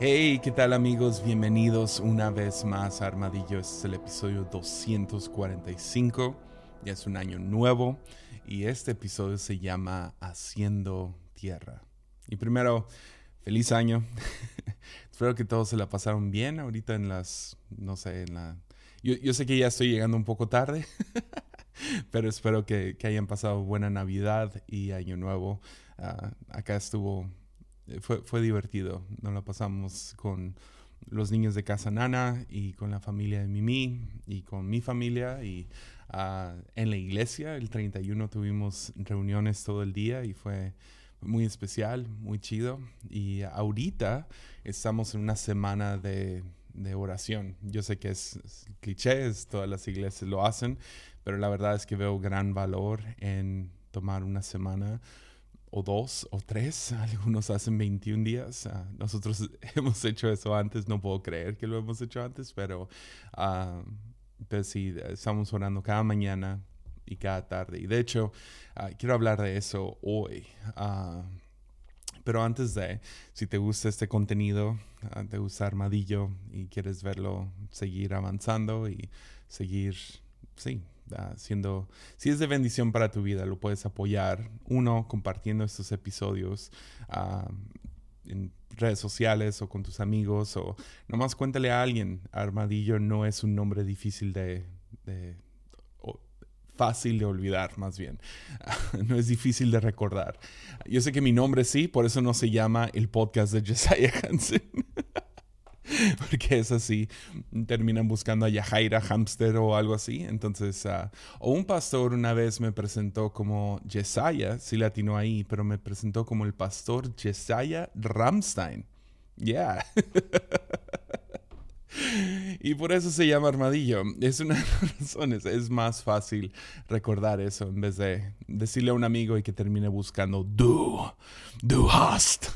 Hey, ¿qué tal amigos? Bienvenidos una vez más a Armadillo. Este es el episodio 245. Ya es un año nuevo y este episodio se llama Haciendo Tierra. Y primero, feliz año. Espero que todos se la pasaron bien ahorita en las, no sé, en la... Yo, sé que ya estoy llegando un poco tarde, pero espero que, hayan pasado buena Navidad y Año Nuevo. Ah, acá estuvo fue, fue divertido. Nos lo pasamos con los niños de Casa Nana y con la familia de Mimi y con mi familia y uh, en la iglesia. El 31 tuvimos reuniones todo el día y fue muy especial, muy chido. Y ahorita estamos en una semana de, de oración. Yo sé que es, es cliché, todas las iglesias lo hacen, pero la verdad es que veo gran valor en tomar una semana o dos o tres, algunos hacen 21 días. Ah, nosotros hemos hecho eso antes, no puedo creer que lo hemos hecho antes, pero, uh, pues sí, estamos orando cada mañana y cada tarde. Y de hecho, ah, quiero hablar de eso hoy. pero antes de, si te gusta este contenido, te gusta Armadillo y quieres verlo seguir avanzando y seguir, sí, siendo, si es de bendición para tu vida, lo puedes apoyar. Uno, compartiendo estos episodios ah, en redes sociales o con tus amigos o nomás cuéntale a alguien. Armadillo no es un nombre difícil de, fácil de olvidar, más bien. no es difícil de recordar. Yo sé que mi nombre sí, por eso no se llama el podcast de Josiah Hansen. porque es así, terminan buscando a Yahaira Hamster o algo así. Entonces, uh, o un pastor una vez me presentó como Jesiah, sí latino ahí, pero me presentó como el pastor Jesiah Ramstein. Yeah. y por eso se llama armadillo. Es una de las razones. Es más fácil recordar eso en vez de decirle a un amigo y que termine buscando Du, Du hast.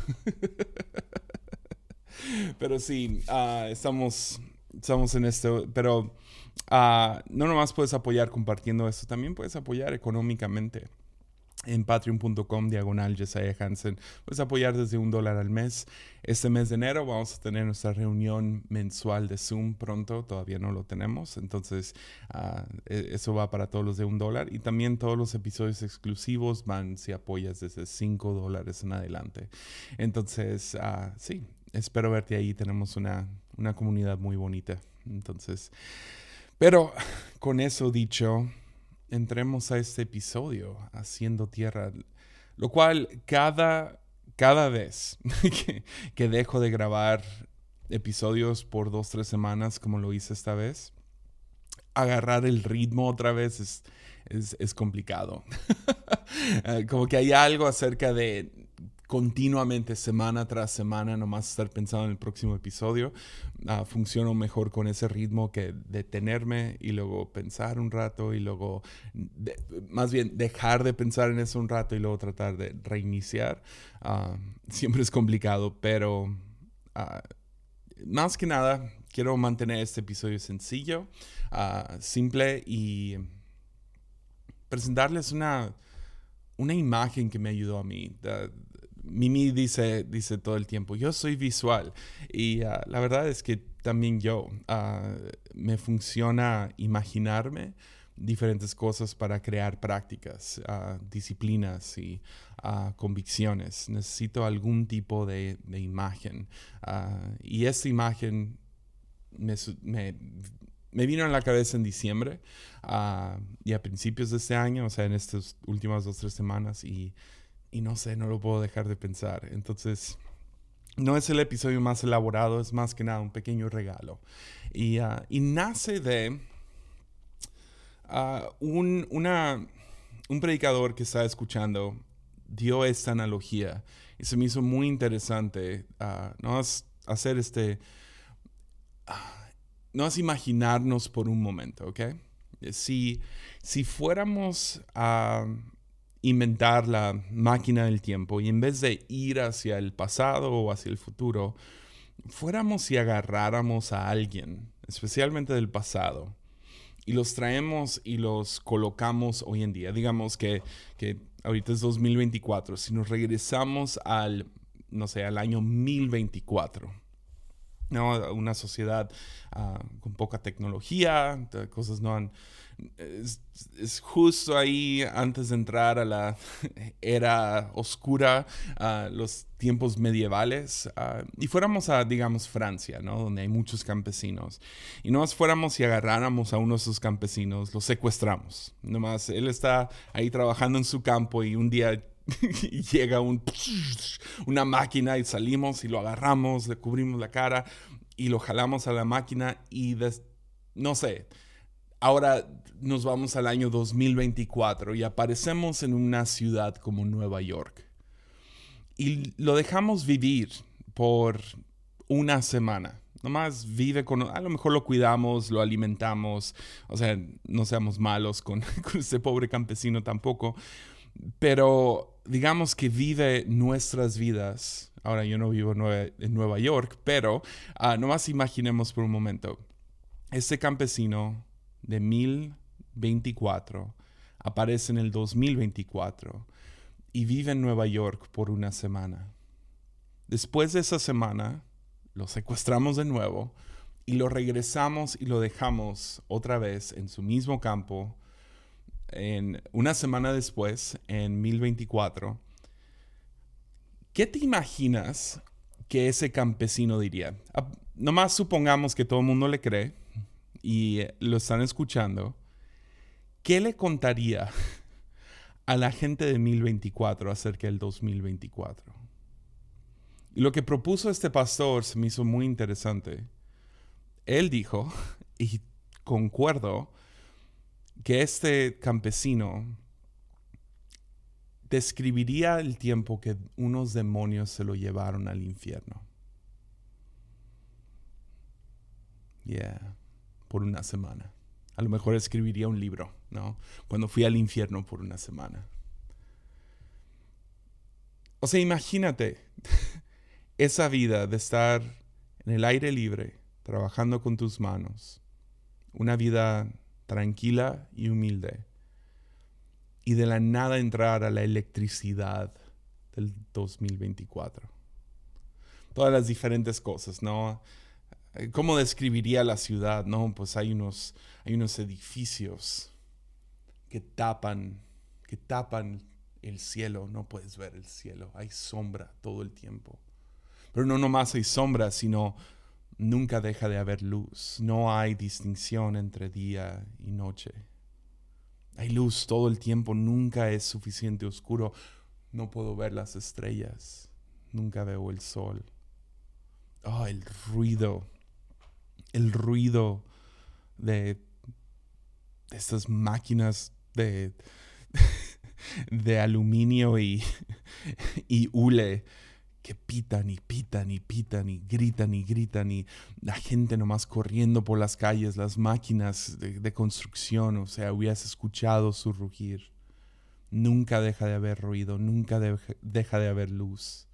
Pero sí, ah, estamos, estamos en esto. Pero uh, no nomás puedes apoyar compartiendo esto, también puedes apoyar económicamente en patreon.com diagonal Jesiah Hansen. Puedes apoyar desde un dólar al mes. Este mes de enero vamos a tener nuestra reunión mensual de Zoom pronto, todavía no lo tenemos, entonces uh, eso va para todos los de un dólar y también todos los episodios exclusivos van si apoyas desde cinco dólares en adelante. Entonces, sí, espero verte ahí. Tenemos una, una comunidad muy bonita. Entonces, pero con eso dicho, entremos a este episodio, Haciendo Tierra, lo cual cada, cada vez que, que dejo de grabar episodios por dos, tres semanas, como lo hice esta vez, agarrar el ritmo otra vez es, es, es complicado. como que hay algo acerca de continuamente, semana tras semana, nomás estar pensando en el próximo episodio. Uh, funciono mejor con ese ritmo que detenerme y luego pensar un rato y luego, más bien, dejar de pensar en eso un rato y luego tratar de reiniciar. Ah, siempre es complicado, pero ah, más que nada, quiero mantener este episodio sencillo, simple y presentarles una, una imagen que me ayudó a mí. Mimi dice, dice todo el tiempo, yo soy visual. Y ah, la verdad es que también yo ah, me funciona imaginarme diferentes cosas para crear prácticas, uh, disciplinas y convicciones. Necesito algún tipo de, imagen. y esta imagen me, vino a la cabeza en diciembre y a principios de este año, o sea, en estas últimas dos, tres semanas. Y y no sé, no lo puedo dejar de pensar. Entonces, no es el episodio más elaborado, es más que nada un pequeño regalo. Y, ah, nace de ah, un, una, un predicador que estaba escuchando dio esta analogía y se me hizo muy interesante. Uh, no es hacer este. no es imaginarnos por un momento, ¿ok? Si, si fuéramos a inventar la máquina del tiempo y en vez de ir hacia el pasado o hacia el futuro, fuéramos y agarráramos a alguien, especialmente del pasado, y los traemos y los colocamos hoy en día. Digamos que, que ahorita es 2024, si nos regresamos al, no sé, al año 1024, ¿no? Una sociedad ah, con poca tecnología, cosas no han... Es, justo ahí antes de entrar a la era oscura, a los tiempos medievales, ah, y fuéramos a, digamos, Francia, ¿no? Donde hay muchos campesinos. Y nomás fuéramos y agarráramos a uno de esos campesinos, lo secuestramos. Nomás él está ahí trabajando en su campo y un día llega un, una máquina y salimos y lo agarramos, le cubrimos la cara y lo jalamos a la máquina y no sé, ahora nos vamos al año 2024 y aparecemos en una ciudad como Nueva York y lo dejamos vivir por una semana. Nomás vive con, a lo mejor lo cuidamos, lo alimentamos, o sea, no seamos malos con, con ese pobre campesino tampoco, pero digamos que vive nuestras vidas. Ahora yo no vivo en Nueva York, pero uh, nomás imaginemos por un momento. Este campesino de 1024 aparece en el 2024 y vive en Nueva York por una semana. Después de esa semana, lo secuestramos de nuevo y lo regresamos y lo dejamos otra vez en su mismo campo en, una semana después, en 1024, ¿qué te imaginas que ese campesino diría? Ah, nomás supongamos que todo el mundo le cree y lo están escuchando. ¿Qué le contaría a la gente de 1024 acerca del 2024? Y lo que propuso este pastor se me hizo muy interesante. Él dijo, y concuerdo, que este campesino describiría el tiempo que unos demonios se lo llevaron al infierno. Yeah, por una semana. A lo mejor escribiría un libro, ¿no? Cuando fui al infierno por una semana. O sea, imagínate esa vida de estar en el aire libre, trabajando con tus manos. Una vida tranquila y humilde. Y de la nada entrar a la electricidad del 2024. Todas las diferentes cosas, ¿no? ¿Cómo describiría la ciudad? No, pues hay unos, hay unos edificios que tapan, que tapan el cielo. No puedes ver el cielo. Hay sombra todo el tiempo. Pero no nomás hay sombra, sino nunca deja de haber luz. No hay distinción entre día y noche. Hay luz todo el tiempo, nunca es suficiente oscuro. No puedo ver las estrellas, nunca veo el sol. Oh, el ruido, el ruido de, estas máquinas de, de aluminio y, y hule que pitan y pitan y pitan y gritan y gritan y la gente nomás corriendo por las calles, las máquinas de, construcción, o sea, hubieras escuchado su rugir. Nunca deja de haber ruido, nunca deja de haber luz.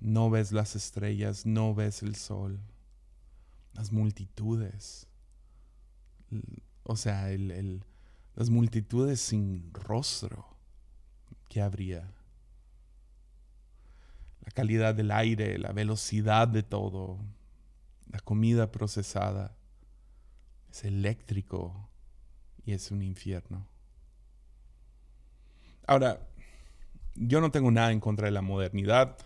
No ves las estrellas, no ves el sol. Las multitudes. O sea, las multitudes sin rostro que habría la calidad del aire, la velocidad de todo, la comida procesada. Es eléctrico y es un infierno. Ahora, yo no tengo nada en contra de la modernidad.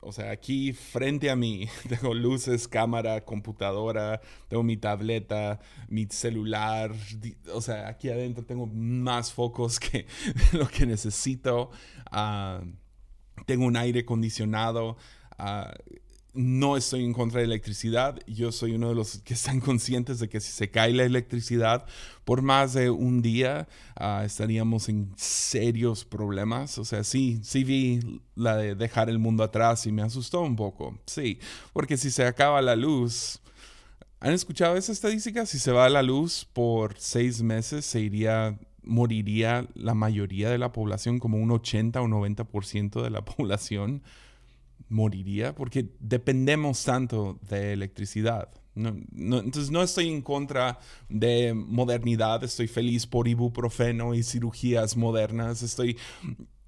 O sea, aquí frente a mí tengo luces, cámara, computadora, tengo mi tableta, mi celular. O sea, aquí adentro tengo más focos que lo que necesito. Ah, tengo un aire acondicionado. Ah, no estoy en contra de electricidad. Yo soy uno de los que están conscientes de que si se cae la electricidad por más de un día, ah, estaríamos en serios problemas. O sea, sí, sí vi la de dejar el mundo atrás y me asustó un poco. Sí, porque si se acaba la luz, ¿han escuchado esa estadística? Si se va la luz por seis meses, se iría moriría la mayoría de la población, como un 80 o 90% de la población moriría, porque dependemos tanto de electricidad. entonces no estoy en contra de modernidad, estoy feliz por ibuprofeno y cirugías modernas, estoy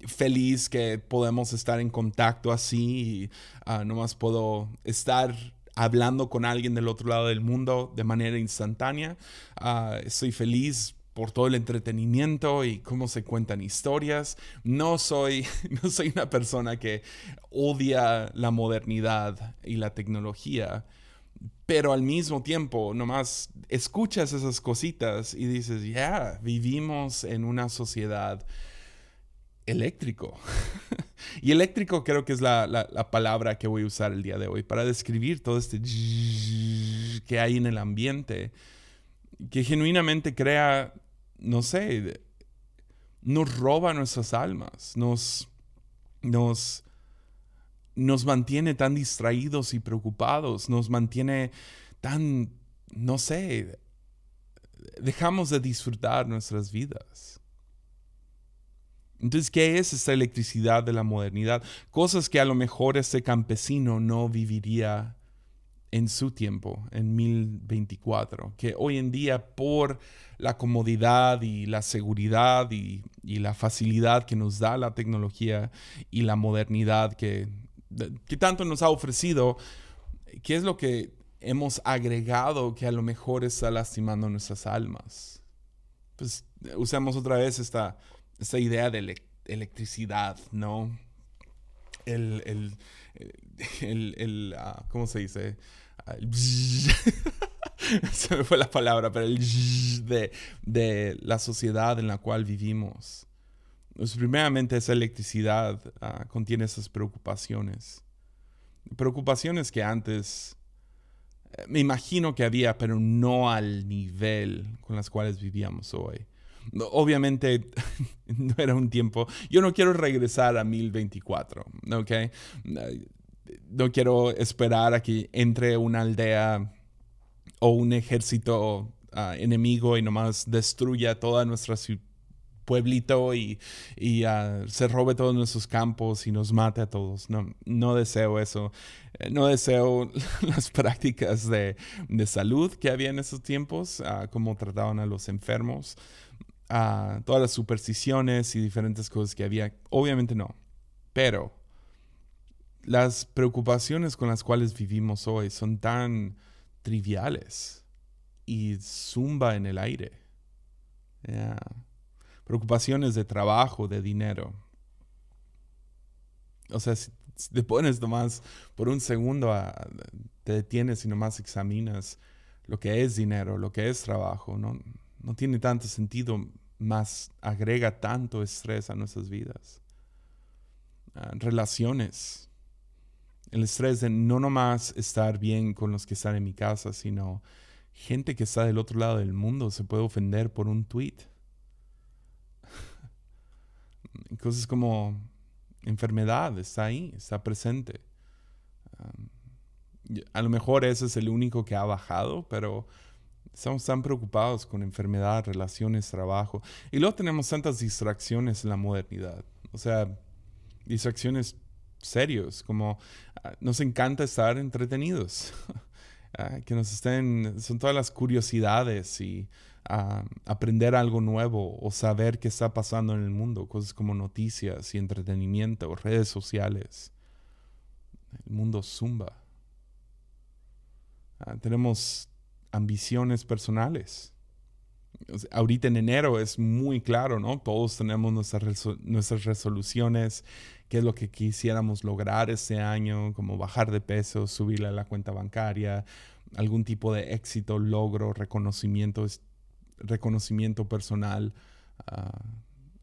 feliz que podemos estar en contacto así y uh, nomás puedo estar hablando con alguien del otro lado del mundo de manera instantánea. Ah, estoy feliz por todo el entretenimiento y cómo se cuentan historias. No soy, no soy una persona que odia la modernidad y la tecnología, pero al mismo tiempo nomás escuchas esas cositas y dices, ya, vivimos en una sociedad eléctrico. y eléctrico creo que es la, la, palabra que voy a usar el día de hoy para describir todo este que hay en el ambiente, que genuinamente crea, no sé, nos roba nuestras almas, nos, nos, nos mantiene tan distraídos y preocupados, nos mantiene tan, no sé, dejamos de disfrutar nuestras vidas. Entonces, ¿qué es esta electricidad de la modernidad? Cosas que a lo mejor este campesino no viviría en su tiempo, en 1024, que hoy en día por la comodidad y la seguridad y, la facilidad que nos da la tecnología y la modernidad que, que tanto nos ha ofrecido, ¿qué es lo que hemos agregado que a lo mejor está lastimando nuestras almas? Pues usamos otra vez esta esa idea de electricidad, ¿no? El, el, el, el ah, ¿cómo se dice? Se me fue la palabra, pero el de, de la sociedad en la cual vivimos. Pues primeramente esa electricidad ah, contiene esas preocupaciones. Preocupaciones que antes eh, me imagino que había, pero no al nivel con las cuales vivíamos hoy. Obviamente no era un tiempo. Yo no quiero regresar a 1024, ¿ok? No quiero esperar a que entre una aldea o un ejército ah, enemigo y nomás destruya toda nuestra pueblito y, ah, se robe todos nuestros campos y nos mate a todos. No, no deseo eso. Eh, no deseo las prácticas de, salud que había en esos tiempos, uh, cómo trataban a los enfermos todas las supersticiones y diferentes cosas que había. Obviamente no. Pero las preocupaciones con las cuales vivimos hoy son tan triviales y zumba en el aire. Preocupaciones de trabajo, de dinero. O sea, si, te pones nomás por un segundo, te detienes y nomás examinas lo que es dinero, lo que es trabajo, no, no tiene tanto sentido más agrega tanto estrés a nuestras vidas. Ah, relaciones. El estrés de no nomás estar bien con los que están en mi casa, sino gente que está del otro lado del mundo se puede ofender por un tweet. Cosas como enfermedad está ahí, está presente. Ah, a lo mejor ese es el único que ha bajado, pero Estamos tan preocupados con enfermedad, relaciones, trabajo. Y luego tenemos tantas distracciones en la modernidad. O sea, distracciones serios, como ah, nos encanta estar entretenidos. Ah, que nos estén, son todas las curiosidades y ah, aprender algo nuevo o saber qué está pasando en el mundo, cosas como noticias y entretenimiento, redes sociales. El mundo zumba. tenemos ambiciones personales. Ahorita en enero es muy claro, ¿no? Todos tenemos nuestras, resoluciones, qué es lo que quisiéramos lograr este año, como bajar de peso, subirle a la cuenta bancaria, algún tipo de éxito, logro, reconocimiento, reconocimiento personal. Ah,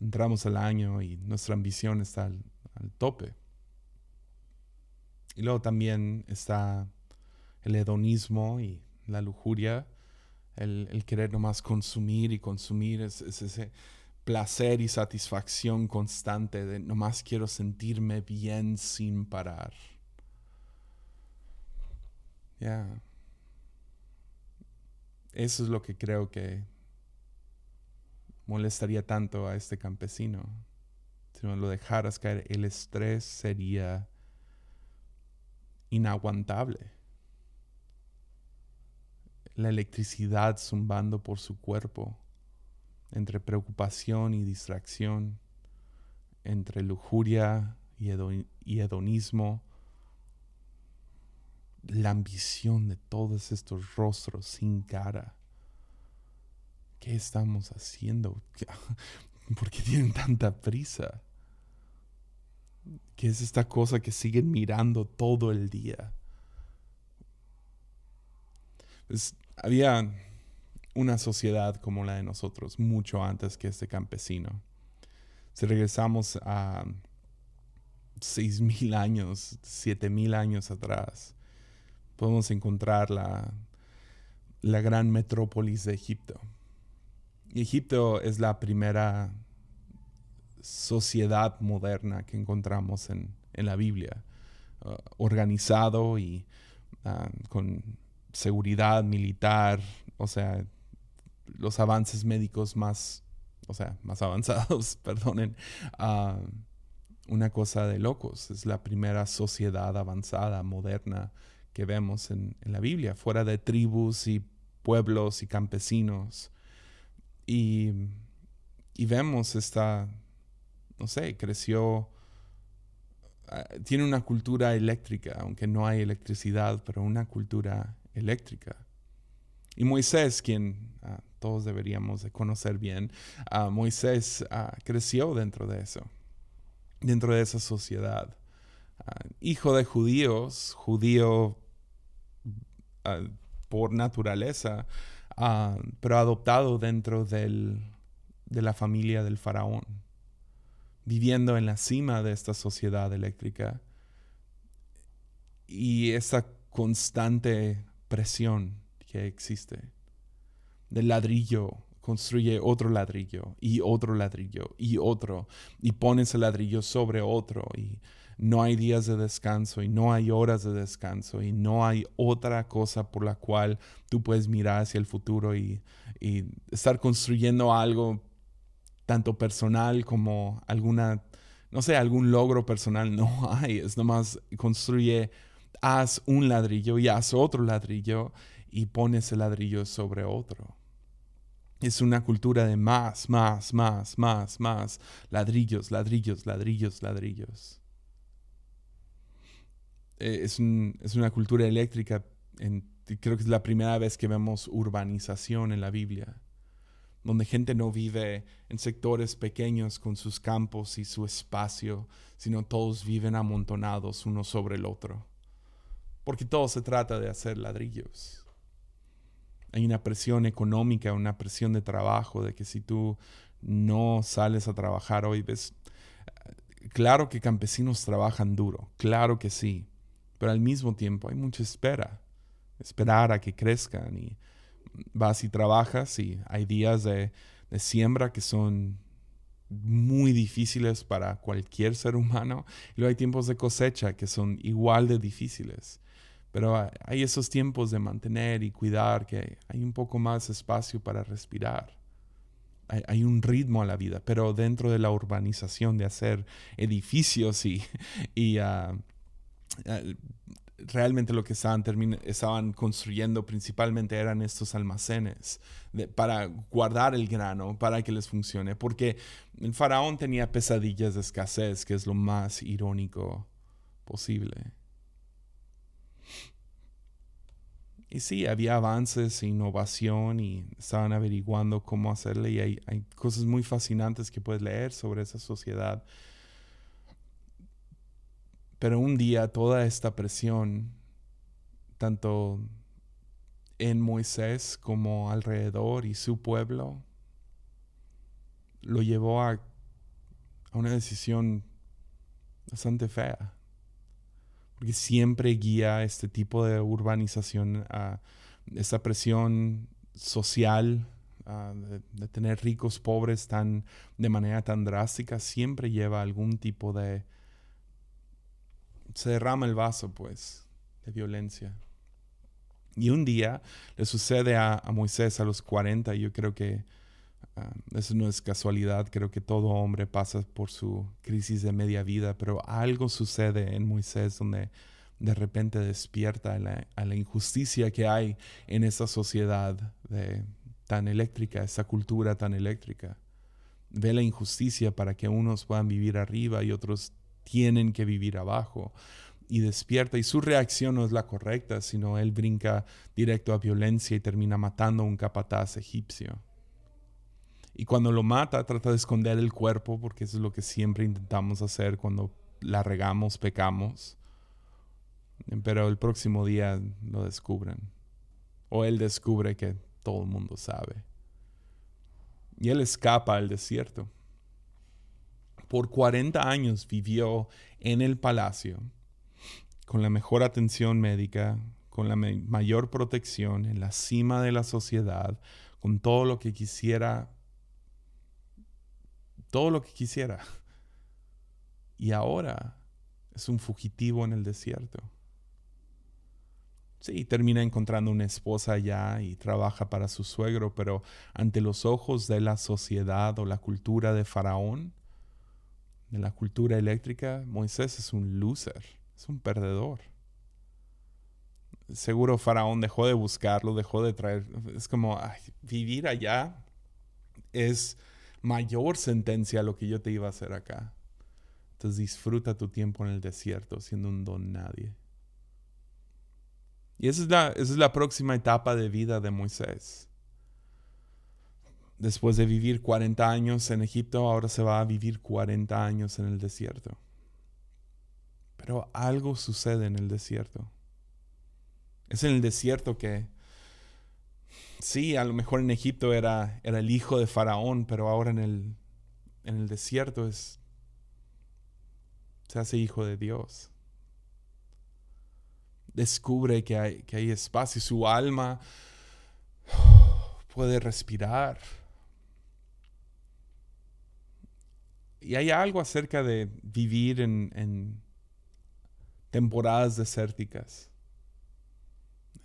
entramos al año y nuestra ambición está al, al tope. Y luego también está el hedonismo y la lujuria, el, querer nomás consumir y consumir, es, ese placer y satisfacción constante de nomás quiero sentirme bien sin parar. Ya. Eso es lo que creo que molestaría tanto a este campesino. Si no lo dejaras caer, el estrés sería inaguantable la electricidad zumbando por su cuerpo, entre preocupación y distracción, entre lujuria y, hedonismo, la ambición de todos estos rostros sin cara. ¿Qué estamos haciendo? ¿Por qué tienen tanta prisa? ¿Qué es esta cosa que siguen mirando todo el día? Pues, había una sociedad como la de nosotros mucho antes que este campesino. Si regresamos a seis mil años, siete mil años atrás, podemos encontrar la, la gran metrópolis de Egipto. Y Egipto es la primera sociedad moderna que encontramos en, la Biblia, uh, organizado y uh, con seguridad militar, o sea, los avances médicos más, o sea, más avanzados, perdonen, una cosa de locos. Es la primera sociedad avanzada, moderna que vemos en, en la Biblia, fuera de tribus y pueblos y campesinos. Y, y vemos esta, no sé, creció, ah, tiene una cultura eléctrica, aunque no hay electricidad, pero una cultura eléctrica. Y Moisés, quien ah, todos deberíamos de conocer bien, uh, Moisés creció dentro de eso, dentro de esa sociedad. hijo de judíos, judío por naturaleza, Ah, pero adoptado dentro del, de la familia del faraón, viviendo en la cima de esta sociedad eléctrica y esa constante presión que existe. Del ladrillo construye otro ladrillo y otro ladrillo y otro y pones el ladrillo sobre otro y no hay días de descanso y no hay horas de descanso y no hay otra cosa por la cual tú puedes mirar hacia el futuro y, estar construyendo algo tanto personal como alguna, no sé, algún logro personal. No hay, es nomás construye, haz un ladrillo y haz otro ladrillo y pones el ladrillo sobre otro. Es una cultura de más, más, más, más, más, ladrillos, ladrillos, ladrillos, ladrillos. Eh, es, una cultura eléctrica. creo que es la primera vez que vemos urbanización en la Biblia, donde gente no vive en sectores pequeños con sus campos y su espacio, sino todos viven amontonados uno sobre el otro. Porque todo se trata de hacer ladrillos. Hay una presión económica, una presión de trabajo, de que si tú no sales a trabajar hoy, ves, claro que campesinos trabajan duro, claro que sí, pero al mismo tiempo hay mucha espera, esperar a que crezcan y vas y trabajas y hay días de, siembra que son muy difíciles para cualquier ser humano y luego hay tiempos de cosecha que son igual de difíciles. Pero hay esos tiempos de mantener y cuidar que hay un poco más espacio para respirar. Hay, un ritmo a la vida, pero dentro de la urbanización de hacer edificios y, y eh, realmente lo que estaban, estaban construyendo principalmente eran estos almacenes para guardar el grano, para que les funcione, porque el faraón tenía pesadillas de escasez, que es lo más irónico posible. Y sí, había avances e innovación y estaban averiguando cómo hacerle y hay, cosas muy fascinantes que puedes leer sobre esa sociedad pero un día toda esta presión, tanto en Moisés como alrededor y su pueblo, lo llevó a, una decisión bastante fea. Porque siempre guía este tipo de urbanización a presión social de, de, tener ricos, pobres tan, de manera tan drástica, siempre lleva algún tipo de se derrama el vaso, pues, de violencia. Y un día le sucede a, Moisés a los 40, y yo creo que ah, eso no es casualidad, creo que todo hombre pasa por su crisis de media vida, pero algo sucede en Moisés donde de repente despierta a la, injusticia que hay en esa sociedad tan eléctrica, esa cultura tan eléctrica. Ve la injusticia para que unos puedan vivir arriba y otros tienen que vivir abajo. y despierta y su reacción no es la correcta, sino él brinca directo a violencia y termina matando a un capataz egipcio. Y cuando lo mata, trata de esconder el cuerpo, porque eso es lo que siempre intentamos hacer cuando la regamos, pecamos. Pero el próximo día lo descubren. O él descubre que todo el mundo sabe. Y él escapa al desierto. Por 40 años vivió en el palacio con la mejor atención médica, con la mayor protección, en la cima de la sociedad, con todo lo que quisiera, todo lo que quisiera. Y ahora es un fugitivo en el desierto. Sí, termina encontrando una esposa allá y trabaja para su suegro, pero ante los ojos de la sociedad o la cultura de Faraón, de la cultura eléctrica, Moisés es un loser es un perdedor. Seguro Faraón dejó de buscarlo, dejó de traer. Es como vivir allá es mayor sentencia a lo que yo te iba a hacer acá. Entonces disfruta tu tiempo en el desierto siendo un don nadie. Y esa es la, esa es la próxima etapa de vida de Moisés. Después de vivir 40 años en Egipto, ahora se va a vivir 40 años en el desierto. Pero algo sucede en el desierto. Es en el desierto que, sí, a lo mejor en Egipto era, era el hijo de Faraón, pero ahora en el, en el desierto es, se hace hijo de Dios. Descubre que hay, que hay espacio, su alma puede respirar. Y hay algo acerca de vivir en temporadas desérticas.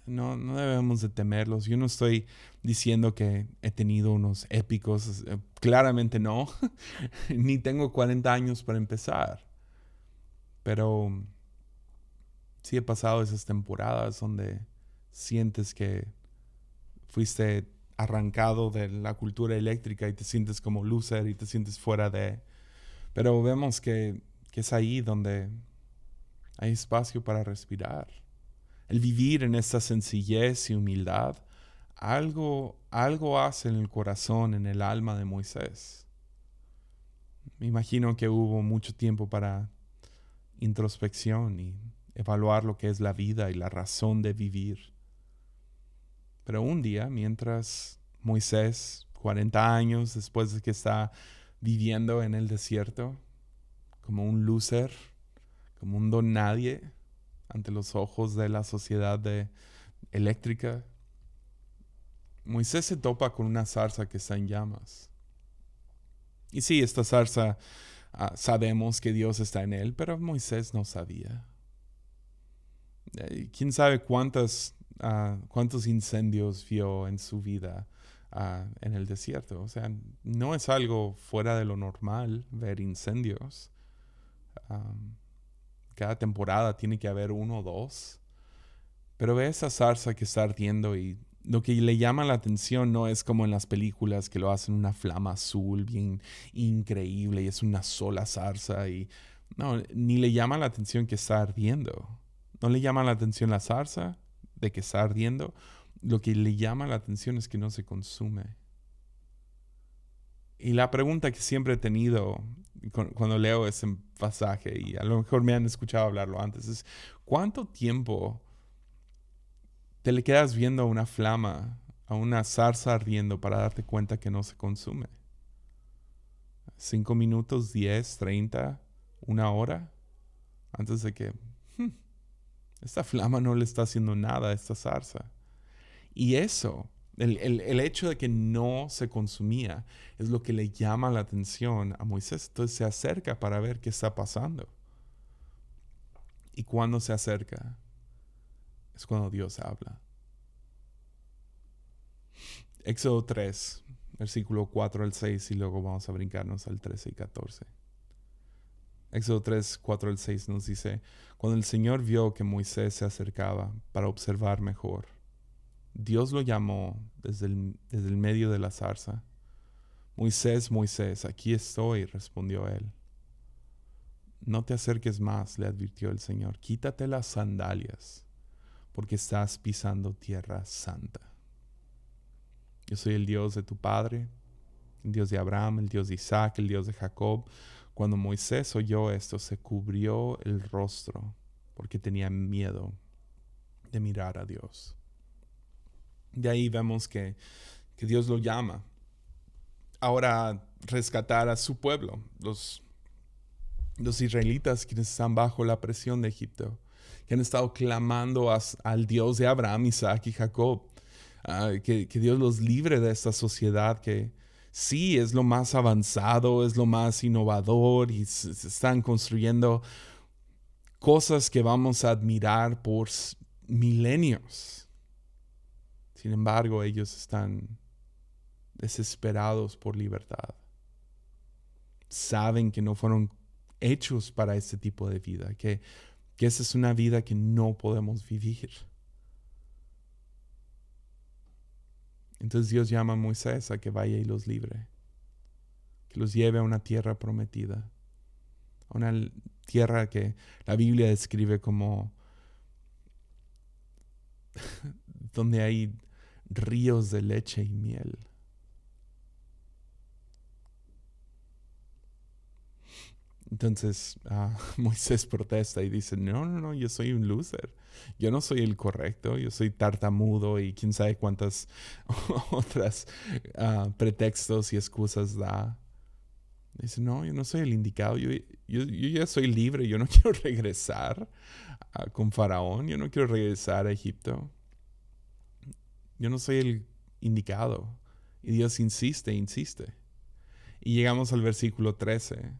No, no debemos de temerlos. Yo no estoy diciendo que he tenido unos épicos, eh, claramente no, ni tengo 40 años para empezar. Pero sí he pasado esas temporadas donde sientes que fuiste arrancado de la cultura eléctrica y te sientes como loser y te sientes fuera de... Pero vemos que, que es ahí donde hay espacio para respirar. El vivir en esta sencillez y humildad, algo, algo hace en el corazón, en el alma de Moisés. Me imagino que hubo mucho tiempo para introspección y evaluar lo que es la vida y la razón de vivir. Pero un día, mientras Moisés, 40 años después de que está viviendo en el desierto, como un loser, como un don nadie ante los ojos de la sociedad eléctrica. Moisés se topa con una zarza que está en llamas. Y sí, esta zarza ah, sabemos que Dios está en él, pero Moisés no sabía. Eh, ¿Quién sabe cuántas, ah, cuántos incendios vio en su vida ah, en el desierto? O sea, no es algo fuera de lo normal ver incendios cada temporada tiene que haber uno o dos. Pero ve esa zarza que está ardiendo y lo que le llama la atención no es como en las películas que lo hacen una flama azul bien increíble y es una sola zarza y no, ni le llama la atención que está ardiendo. No le llama la atención la zarza de que está ardiendo. Lo que le llama la atención es que no se consume. Y la pregunta que siempre he tenido cuando leo ese pasaje, y a lo mejor me han escuchado hablarlo antes, es ¿cuánto tiempo te le quedas viendo a una flama, a una zarza ardiendo para darte cuenta que no se consume? ¿Cinco minutos, diez, treinta, una hora? Antes de que hmm, esta flama no le está haciendo nada a esta zarza. Y eso el, hecho de que no se consumía es lo que le llama la atención a Moisés. Entonces se acerca para ver qué está pasando. Y cuando se acerca, es cuando Dios habla. Éxodo 3, versículo 4 al 6, y luego vamos a brincarnos al 13 y 14. Éxodo 3, 4 al 6 nos dice, cuando el Señor vio que Moisés se acercaba para observar mejor, Dios lo llamó desde el, desde el medio de la zarza. Moisés, Moisés, aquí estoy, respondió él. no te acerques más, le advirtió el Señor. Quítate las sandalias, porque estás pisando tierra santa. Yo soy el Dios de tu Padre, el Dios de Abraham, el Dios de Isaac, el Dios de Jacob. Cuando Moisés oyó esto, se cubrió el rostro porque tenía miedo de mirar a Dios. De ahí vemos que, que Dios lo llama ahora rescatar a su pueblo, los, los israelitas quienes están bajo la presión de Egipto, que han estado clamando al Dios de Abraham, Isaac y Jacob, ah, que, que Dios los libre de esta sociedad que, sí es lo más avanzado, es lo más innovador y se, están construyendo cosas que vamos a admirar por milenios. Sin embargo, ellos están desesperados por libertad. Saben que no fueron hechos para este tipo de vida, que, que esa es una vida que no podemos vivir. Entonces Dios llama a Moisés a que vaya y los libre, que los lleve a una tierra prometida, a una tierra que la Biblia describe como donde hay ríos de leche y miel. Entonces ah, Moisés protesta y dice, no, no, no, yo soy un loser. Yo no soy el correcto, yo soy tartamudo y quién sabe cuántas otras ah, pretextos y excusas da. Dice, no, yo no soy el indicado, yo, yo, ya soy libre, yo no quiero regresar ah, con Faraón, yo no quiero regresar a Egipto. Yo no soy el indicado. Y Dios insiste, insiste. Y llegamos al versículo 13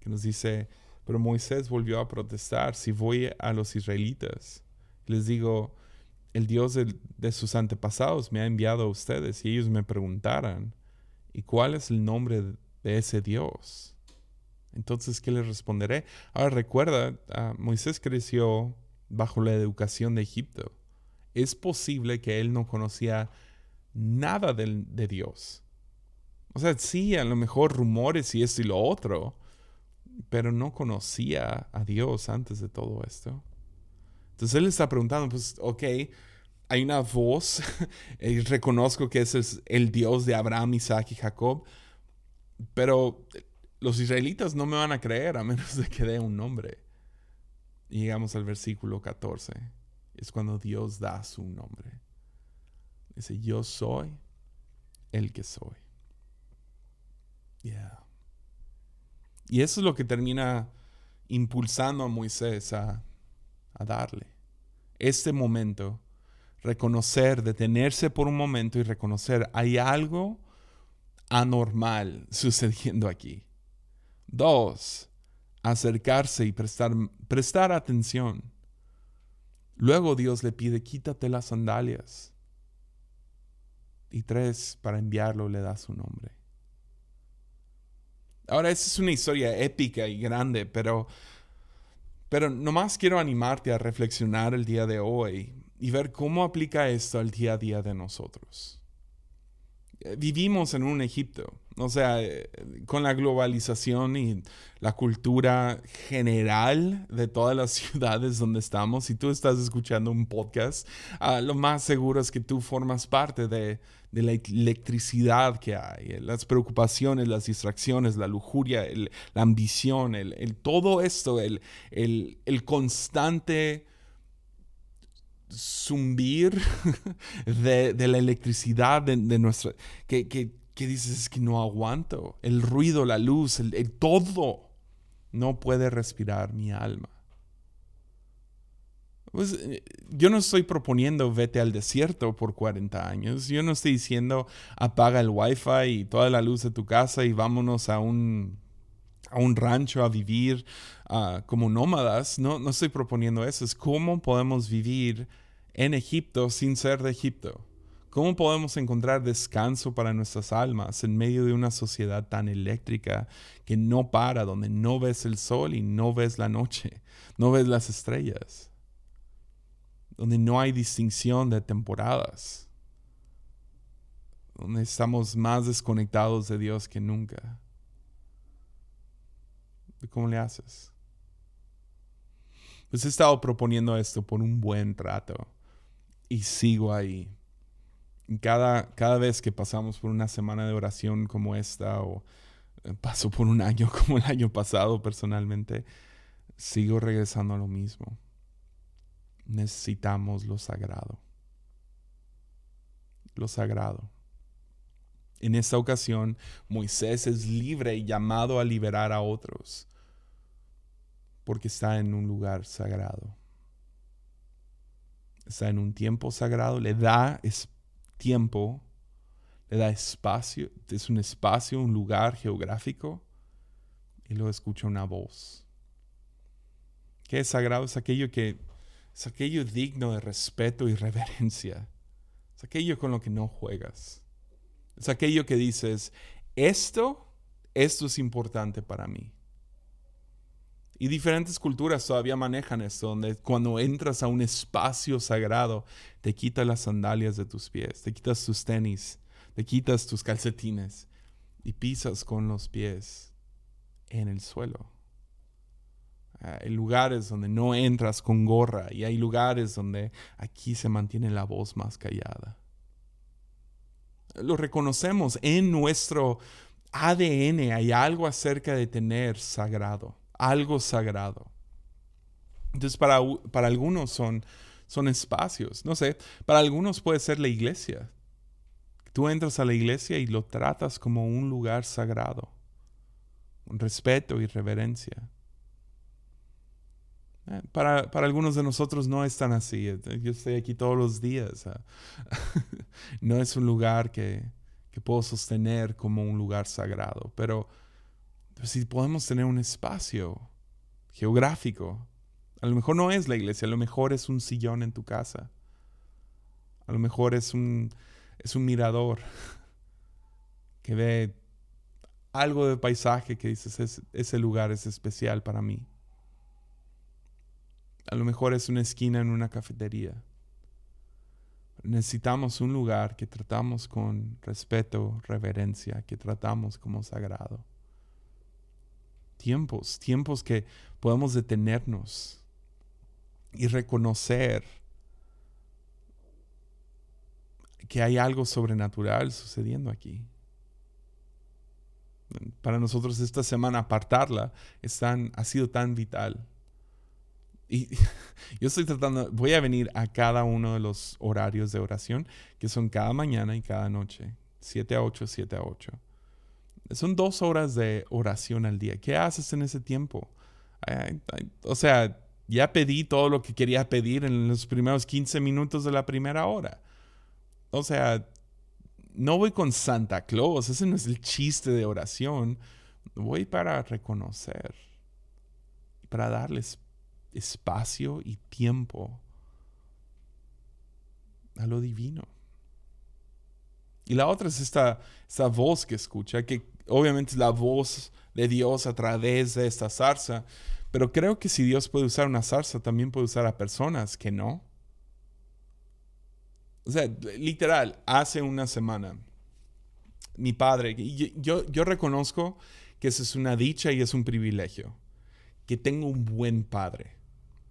que nos dice, pero Moisés volvió a protestar, si voy a los israelitas, les digo, el Dios de, sus antepasados me ha enviado a ustedes y ellos me preguntaran, ¿y cuál es el nombre de ese Dios? Entonces, ¿qué les responderé? Ahora recuerda, Moisés creció bajo la educación de Egipto. Es posible que él no conocía nada de, de Dios. O sea, sí, a lo mejor rumores y esto y lo otro, pero no conocía a Dios antes de todo esto. Entonces él está preguntando, pues, ok, hay una voz, y reconozco que ese es el Dios de Abraham, Isaac y Jacob, pero los israelitas no me van a creer a menos de que dé un nombre. Llegamos al versículo 14. Es cuando Dios da su nombre. Dice, yo soy el que soy. Y eso es lo que termina impulsando a Moisés a, darle. Este momento, reconocer, detenerse por un momento y reconocer, hay algo anormal sucediendo aquí. Dos, acercarse y prestar, prestar atención. Luego Dios le pide, quítate las sandalias. Y tres, para enviarlo le da su nombre. Ahora, esa es una historia épica y grande, pero, pero nomás quiero animarte a reflexionar el día de hoy y ver cómo aplica esto al día a día de nosotros. Eh, vivimos en un Egipto, o sea, eh, con la globalización y la cultura general de todas las ciudades donde estamos, si tú estás escuchando un podcast, ah, lo más seguro es que tú formas parte de, de la electricidad que hay, eh, las preocupaciones, las distracciones, la lujuria, la ambición, el, todo esto, el, el constante zumbir de, la electricidad de, nuestra... Que, que, que, dices es que no aguanto. El ruido, la luz, el todo. No puede respirar mi alma. Pues, eh, yo no estoy proponiendo vete al desierto por 40 años. Yo no estoy diciendo apaga el wifi y toda la luz de tu casa y vámonos a un, a un rancho a vivir ah, como nómadas. No, no estoy proponiendo eso. Es cómo podemos vivir en Egipto sin ser de Egipto. ¿Cómo podemos encontrar descanso para nuestras almas en medio de una sociedad tan eléctrica que no para, donde no ves el sol y no ves la noche, no ves las estrellas? donde no hay distinción de temporadas, donde estamos más desconectados de Dios que nunca. ¿Cómo le haces? Pues he estado proponiendo esto por un buen rato y sigo ahí. Cada, cada vez que pasamos por una semana de oración como esta o eh, paso por un año como el año pasado personalmente, sigo regresando a lo mismo. Necesitamos lo sagrado. Lo sagrado. En esta ocasión, Moisés es libre y llamado a liberar a otros porque está en un lugar sagrado. Está en un tiempo sagrado, le da tiempo, le da espacio, es un espacio, un lugar geográfico, y luego escucha una voz. ¿Qué es sagrado? Es aquello que es aquello digno de respeto y reverencia. Es aquello con lo que no juegas. Es aquello que dices, esto, esto es importante para mí. Y diferentes culturas todavía manejan esto, donde cuando entras a un espacio sagrado, te quitas las sandalias de tus pies, te quitas tus tenis, te quitas tus calcetines y pisas con los pies en el suelo. Ah, hay lugares donde no entras con gorra y hay lugares donde aquí se mantiene la voz más callada. Lo reconocemos en nuestro ADN, hay algo acerca de tener sagrado algo sagrado. Entonces, para, para algunos son, son espacios, no sé, para algunos puede ser la iglesia. Tú entras a la iglesia y lo tratas como un lugar sagrado, un respeto y reverencia. Eh, para, para, algunos de nosotros no es tan así. Yo estoy aquí todos los días. Ah. no es un lugar que, que puedo sostener como un lugar sagrado, pero si podemos tener un espacio geográfico, a lo mejor no es la iglesia, a lo mejor es un sillón en tu casa. A lo mejor es un, es un mirador que ve algo de paisaje que dices, ese lugar es especial para mí. A lo mejor es una esquina en una cafetería. Necesitamos un lugar que tratamos con respeto, reverencia, que tratamos como sagrado tiempos, tiempos que podemos detenernos y reconocer que hay algo sobrenatural sucediendo aquí. Para nosotros esta semana apartarla es ha sido tan vital. Y yo estoy tratando, voy a venir a cada uno de los horarios de oración, que son cada mañana y cada noche, 7 a 8, 7 a 8. Son dos horas de oración al día. ¿Qué haces en ese tiempo? o sea, ya pedí todo lo que quería pedir en los primeros 15 minutos de la primera hora. O sea, no voy con Santa Claus, ese no es el chiste de oración. Voy para reconocer, para darles espacio y tiempo a lo divino. Y la otra es esta, esta voz que escucha, que obviamente la voz de Dios a través de esta zarza, pero creo que si Dios puede usar una zarza, también puede usar a personas que no. O sea, literal, hace una semana, mi padre, yo, yo reconozco que eso es una dicha y es un privilegio, que tengo un buen padre,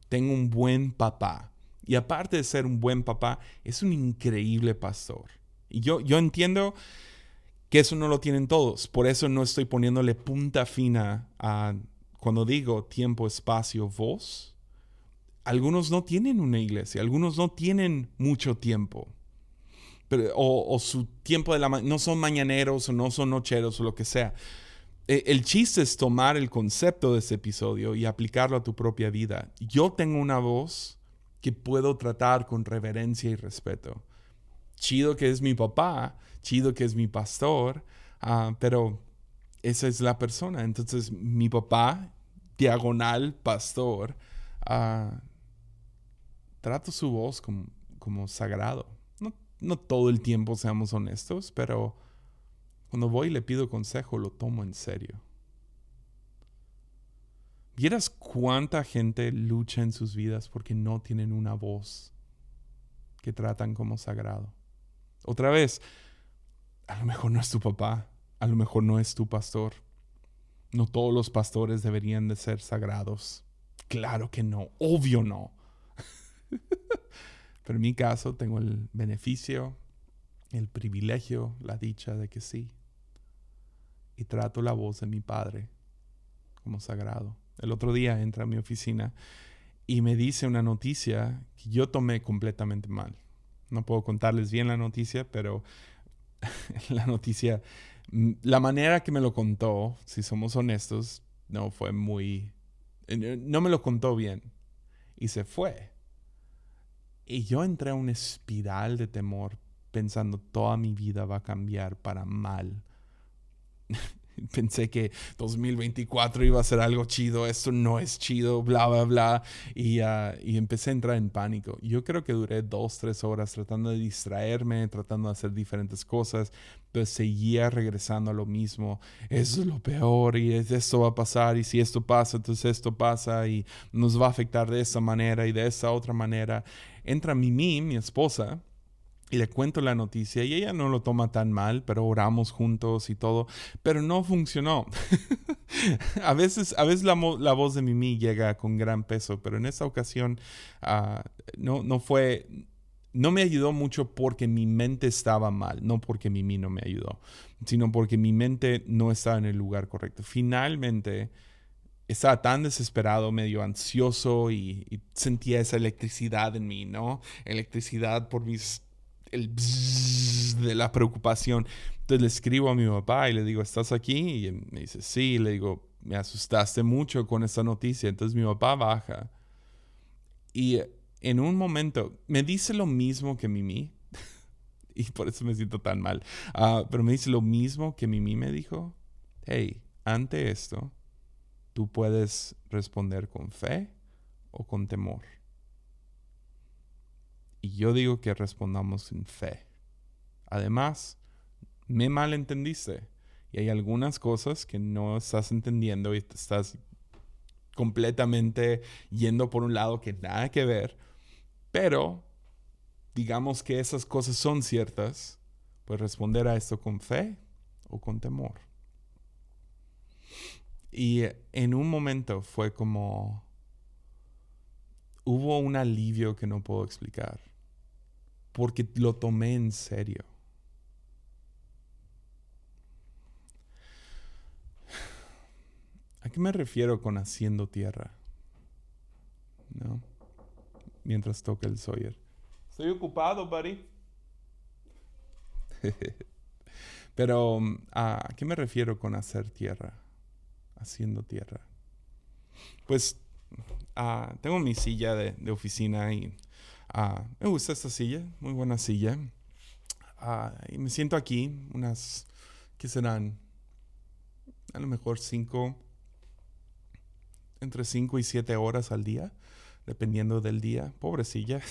tengo un buen papá. Y aparte de ser un buen papá, es un increíble pastor. Y yo, yo entiendo que eso no lo tienen todos. Por eso no estoy poniéndole punta fina a cuando digo tiempo, espacio, voz. Algunos no tienen una iglesia, algunos no tienen mucho tiempo. Pero, o, su tiempo de la no son mañaneros o no son nocheros o lo que sea. E, el chiste es tomar el concepto de ese episodio y aplicarlo a tu propia vida. Yo tengo una voz que puedo tratar con reverencia y respeto. Chido que es mi papá, chido que es mi pastor, ah, pero esa es la persona. Entonces, mi papá, diagonal pastor, uh, trato su voz como, como sagrado. No, no, todo el tiempo seamos honestos, pero cuando voy y le pido consejo, lo tomo en serio. ¿Vieras cuánta gente lucha en sus vidas porque no tienen una voz que tratan como sagrado? Otra vez, a lo mejor no es tu papá, a lo mejor no es tu pastor. No todos los pastores deberían de ser sagrados. claro que no, obvio no. Pero en mi caso tengo el beneficio, el privilegio, la dicha de que sí. Y trato la voz de mi padre como sagrado. El otro día entra a mi oficina y me dice una noticia que yo tomé completamente mal. No puedo contarles bien la noticia, pero la noticia, mm, la manera que me lo contó, si somos honestos, no fue muy... Eh, no me lo contó bien. Y se fue. Y yo entré a una espiral de temor pensando toda mi vida va a cambiar para mal. Pensé que 2024 iba a ser algo chido, esto no es chido, bla, bla, bla. Y, ah, y, empecé a entrar en pánico. Yo creo que duré dos, tres horas tratando de distraerme, tratando de hacer diferentes cosas, pero seguía regresando a lo mismo. Eso es lo peor y esto va a pasar y si esto pasa, entonces esto pasa y nos va a afectar de esa manera y de esa otra manera. Entra Mimi, mi esposa, y le cuento la noticia y ella no lo toma tan mal, pero oramos juntos y todo, pero no funcionó. a veces, a veces la, voz de Mimi llega con gran peso, pero en esta ocasión ah, no, no fue, no me ayudó mucho porque mi mente estaba mal, no porque Mimi no me ayudó, sino porque mi mente no estaba en el lugar correcto. Finalmente estaba tan desesperado, medio ansioso y, y sentía esa electricidad en mí, ¿no? Electricidad por mis el de la preocupación. Entonces le escribo a mi papá y le digo, ¿estás aquí? Y me dice, sí. le digo, me asustaste mucho con esta noticia. Entonces mi papá baja. Y en un momento me dice lo mismo que Mimi. y por eso me siento tan mal. Ah, pero me dice lo mismo que Mimi me dijo. Hey, ante esto, tú puedes responder con fe o con temor. Y yo digo que respondamos en fe. Además, me malentendiste. Y hay algunas cosas que no estás entendiendo y estás completamente yendo por un lado que nada que ver. Pero, digamos que esas cosas son ciertas, pues responder a esto con fe o con temor. Y en un momento fue como hubo un alivio que no puedo explicar, porque lo tomé en serio. ¿A qué me refiero con haciendo tierra? ¿No? Mientras toca el Sawyer. Estoy ocupado, buddy. Pero, ¿a qué me refiero con hacer tierra? Haciendo tierra. Pues Ah, tengo mi silla de, oficina y ah, me gusta esta silla, muy buena silla. Ah, y me siento aquí unas, ¿qué serán? A lo mejor cinco, entre cinco y siete horas al día, dependiendo del día. Pobre silla.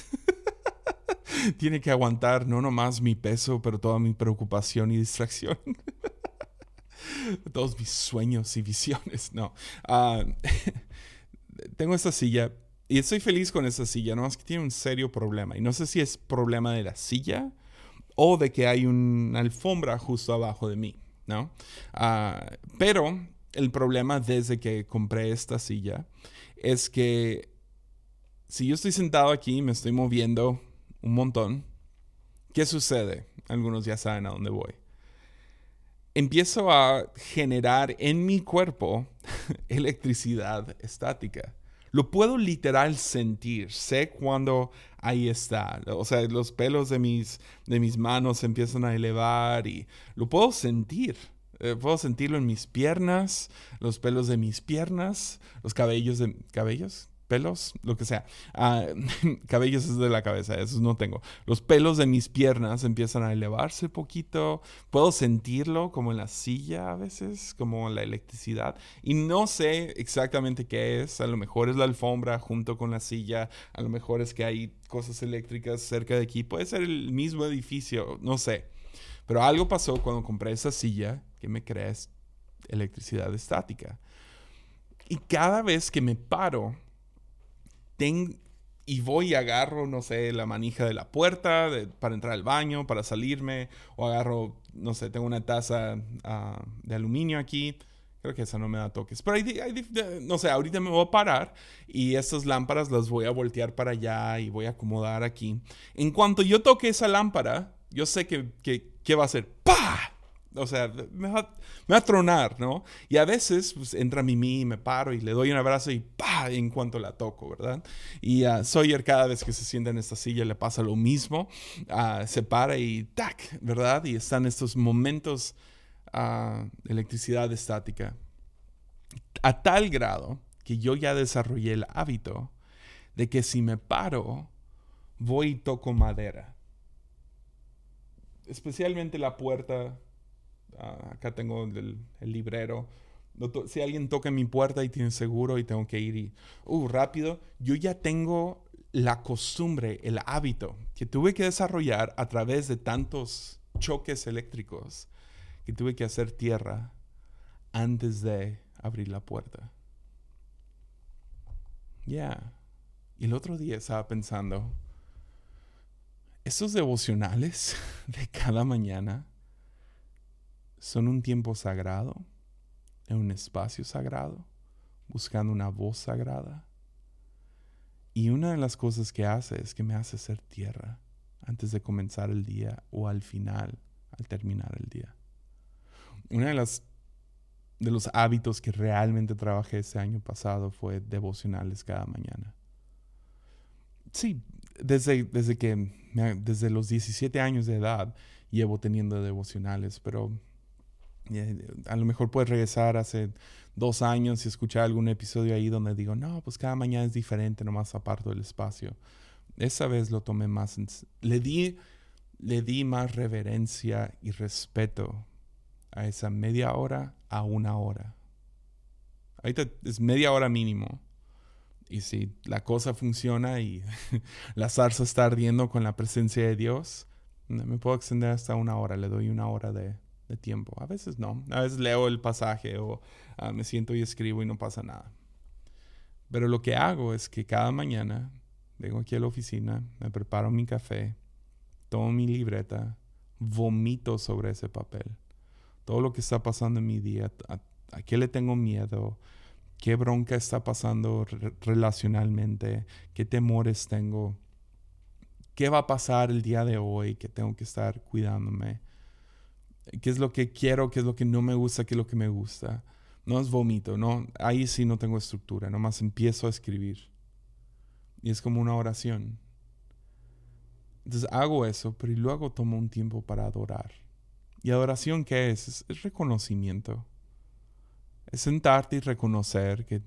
Tiene que aguantar no nomás mi peso, pero toda mi preocupación y distracción. Todos mis sueños y visiones, no tengo esta silla y estoy feliz con esta silla, nomás que tiene un serio problema. Y no sé si es problema de la silla o de que hay una alfombra justo abajo de mí, ¿no? Ah, pero el problema desde que compré esta silla es que si yo estoy sentado aquí y me estoy moviendo un montón, ¿qué sucede? Algunos ya saben a dónde voy. Empiezo a generar en mi cuerpo electricidad estática. Lo puedo literal sentir. Sé cuando ahí está. O sea, los pelos de mis, de mis manos empiezan a elevar y lo puedo sentir. Eh, puedo sentirlo en mis piernas, los pelos de mis piernas, los cabellos de... ¿Cabellos? Pelos, lo que sea. Ah, cabellos es de la cabeza, esos no tengo. Los pelos de mis piernas empiezan a elevarse poquito. Puedo sentirlo como en la silla a veces, como la electricidad. Y no sé exactamente qué es. A lo mejor es la alfombra junto con la silla. A lo mejor es que hay cosas eléctricas cerca de aquí. Puede ser el mismo edificio, no sé. Pero algo pasó cuando compré esa silla que me crea electricidad estática. Y cada vez que me paro, y voy y agarro, no sé, la manija de la puerta para entrar al baño, para salirme, o agarro, no sé, tengo una taza ah, de aluminio aquí. Creo que esa no me da toques. Pero no sé, ahorita me voy a parar y estas lámparas las voy a voltear para allá y voy a acomodar aquí. En cuanto yo toque esa lámpara, yo sé que, que, va a ser ¡pa! O sea, me va, a tronar, ¿no? Y a veces pues, entra Mimi me paro y le doy un abrazo y ¡pa! En cuanto la toco, ¿verdad? Y a Sawyer cada vez que se sienta en esta silla le pasa lo mismo. Uh, se para y ¡tac! ¿Verdad? Y están estos momentos uh, de electricidad estática. A tal grado que yo ya desarrollé el hábito de que si me paro, voy y toco madera. Especialmente la puerta Ah, acá tengo el, librero. Si alguien toca mi puerta y tiene seguro y tengo que ir y, uh, rápido, yo ya tengo la costumbre, el hábito que tuve que desarrollar a través de tantos choques eléctricos que tuve que hacer tierra antes de abrir la puerta. Ya. Y el otro día estaba pensando, estos devocionales de cada mañana, son un tiempo sagrado, en un espacio sagrado, buscando una voz sagrada. Y una de las cosas que hace es que me hace ser tierra antes de comenzar el día o al final, al terminar el día. Una de las de los hábitos que realmente trabajé ese año pasado fue devocionales cada mañana. Sí, desde, desde que desde los 17 años de edad llevo teniendo devocionales, pero a lo mejor puedes regresar hace dos años y escuchar algún episodio ahí donde digo, no, pues cada mañana es diferente, nomás aparto del espacio. Esa vez lo tomé más, le di, le di más reverencia y respeto a esa media hora a una hora. Ahorita es media hora mínimo. Y si la cosa funciona y la zarza está ardiendo con la presencia de Dios, me puedo extender hasta una hora. Le doy una hora de, de tiempo. A veces no. A veces leo el pasaje o ah, me siento y escribo y no pasa nada. Pero lo que hago es que cada mañana vengo aquí a la oficina, me preparo mi café, tomo mi libreta, vomito sobre ese papel. Todo lo que está pasando en mi día, a, qué le tengo miedo, qué bronca está pasando relacionalmente, qué temores tengo, qué va a pasar el día de hoy, que tengo que estar cuidándome qué es lo que quiero, qué es lo que no me gusta, qué es lo que me gusta. No es vomito, no, ahí sí no tengo estructura, nomás empiezo a escribir. Y es como una oración. Entonces hago eso, pero luego tomo un tiempo para adorar. ¿Y adoración qué es? Es, reconocimiento. Es sentarte y reconocer que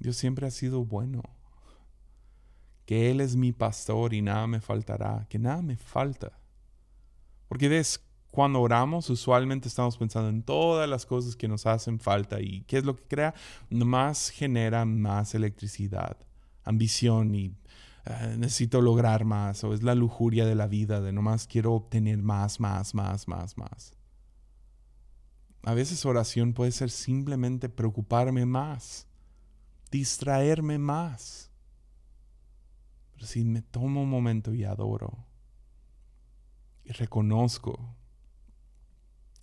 Dios siempre ha sido bueno. Que Él es mi pastor y nada me faltará. Que nada me falta. Porque ves, cuando oramos, usualmente estamos pensando en todas las cosas que nos hacen falta y qué es lo que crea, nomás genera más electricidad, ambición y eh, necesito lograr más, o es la lujuria de la vida de nomás quiero obtener más, más, más, más, más. A veces oración puede ser simplemente preocuparme más, distraerme más. Pero si me tomo un momento y adoro y reconozco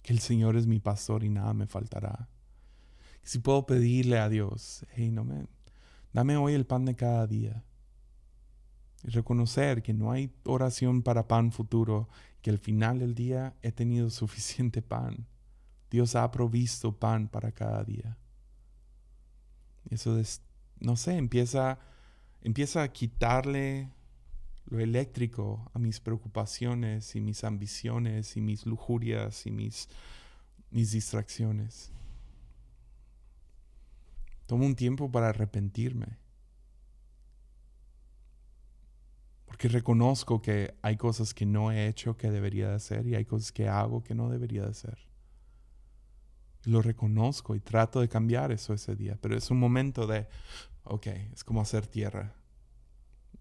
el Señor es mi pastor y nada me faltará. Si puedo pedirle a Dios, hey, no me, dame hoy el pan de cada día. Y reconocer que no hay oración para pan futuro, que al final del día he tenido suficiente pan. Dios ha provisto pan para cada día. Eso, es, no sé, empieza, empieza a quitarle lo eléctrico a mis preocupaciones y mis ambiciones y mis lujurias y mis, mis distracciones. Tomo un tiempo para arrepentirme. Porque reconozco que hay cosas que no he hecho que debería de hacer y hay cosas que hago que no debería de hacer. Lo reconozco y trato de cambiar eso ese día, pero es un momento de, ok, es como hacer tierra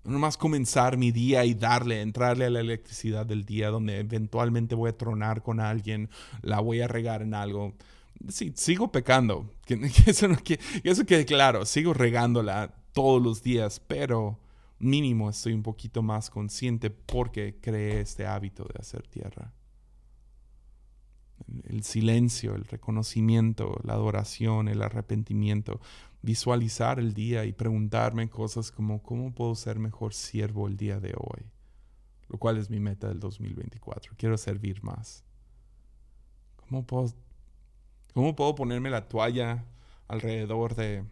no más comenzar mi día y darle, entrarle a la electricidad del día donde eventualmente voy a tronar con alguien, la voy a regar en algo. Sí, sigo pecando, que, eso, que, eso quede claro, sigo regándola todos los días, pero mínimo estoy un poquito más consciente porque creé este hábito de hacer tierra. el silencio, el reconocimiento, la adoración, el arrepentimiento, visualizar el día y preguntarme cosas como cómo puedo ser mejor siervo el día de hoy, lo cual es mi meta del 2024. Quiero servir más. ¿Cómo puedo, cómo puedo ponerme la toalla alrededor de,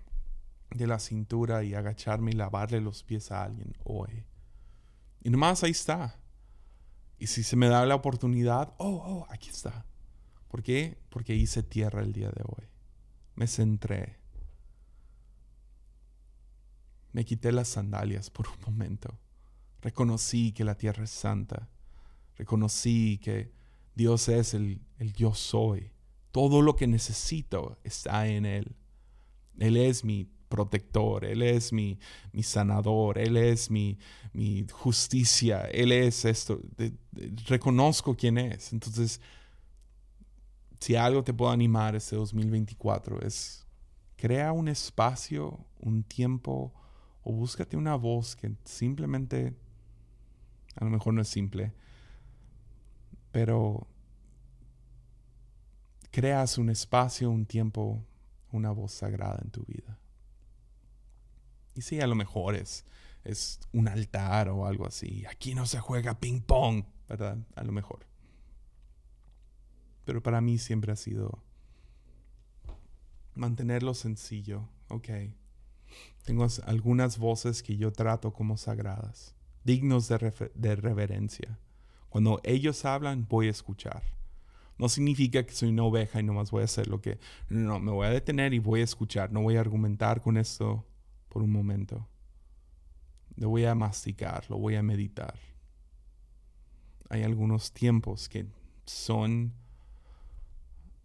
de la cintura y agacharme y lavarle los pies a alguien hoy? Y nomás ahí está. Y si se me da la oportunidad, oh, oh, aquí está. ¿Por qué? Porque hice tierra el día de hoy. Me centré. Me quité las sandalias por un momento. Reconocí que la tierra es santa. Reconocí que Dios es el, el yo soy. Todo lo que necesito está en Él. Él es mi protector, Él es mi, mi sanador, Él es mi, mi justicia, Él es esto. reconozco quién es. Entonces, si algo te puedo animar este 2024 es crea un espacio, un tiempo o búscate una voz que simplemente, a lo mejor no es simple, pero creas un espacio, un tiempo, una voz sagrada en tu vida. Y sí, a lo mejor es, es un altar o algo así. Aquí no se juega ping pong, ¿verdad? A lo mejor. Pero para mí siempre ha sido mantenerlo sencillo. Ok. Tengo algunas voces que yo trato como sagradas, dignos de, reverencia. Cuando ellos hablan, voy a escuchar. No significa que soy una oveja y nomás voy a hacer lo que... No, me voy a detener y voy a escuchar. No voy a argumentar con esto por un momento. Lo voy a masticar, lo voy a meditar. Hay algunos tiempos que son,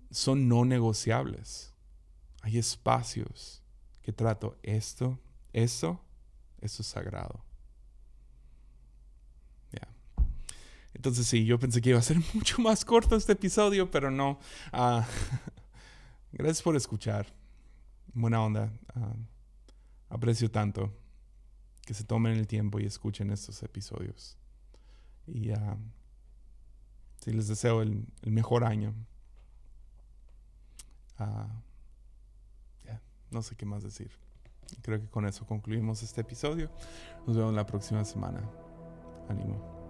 son no negociables. Hay espacios que trato esto, eso, eso es sagrado. Entonces sí, yo pensé que iba a ser mucho más corto este episodio, pero no. Ah, gracias por escuchar. Buena onda. Ah, aprecio tanto que se tomen el tiempo y escuchen estos episodios. Y uh, sí, les deseo el, mejor año. No sé qué más decir. Creo que con eso concluimos este episodio. Nos vemos la próxima semana. Ánimo.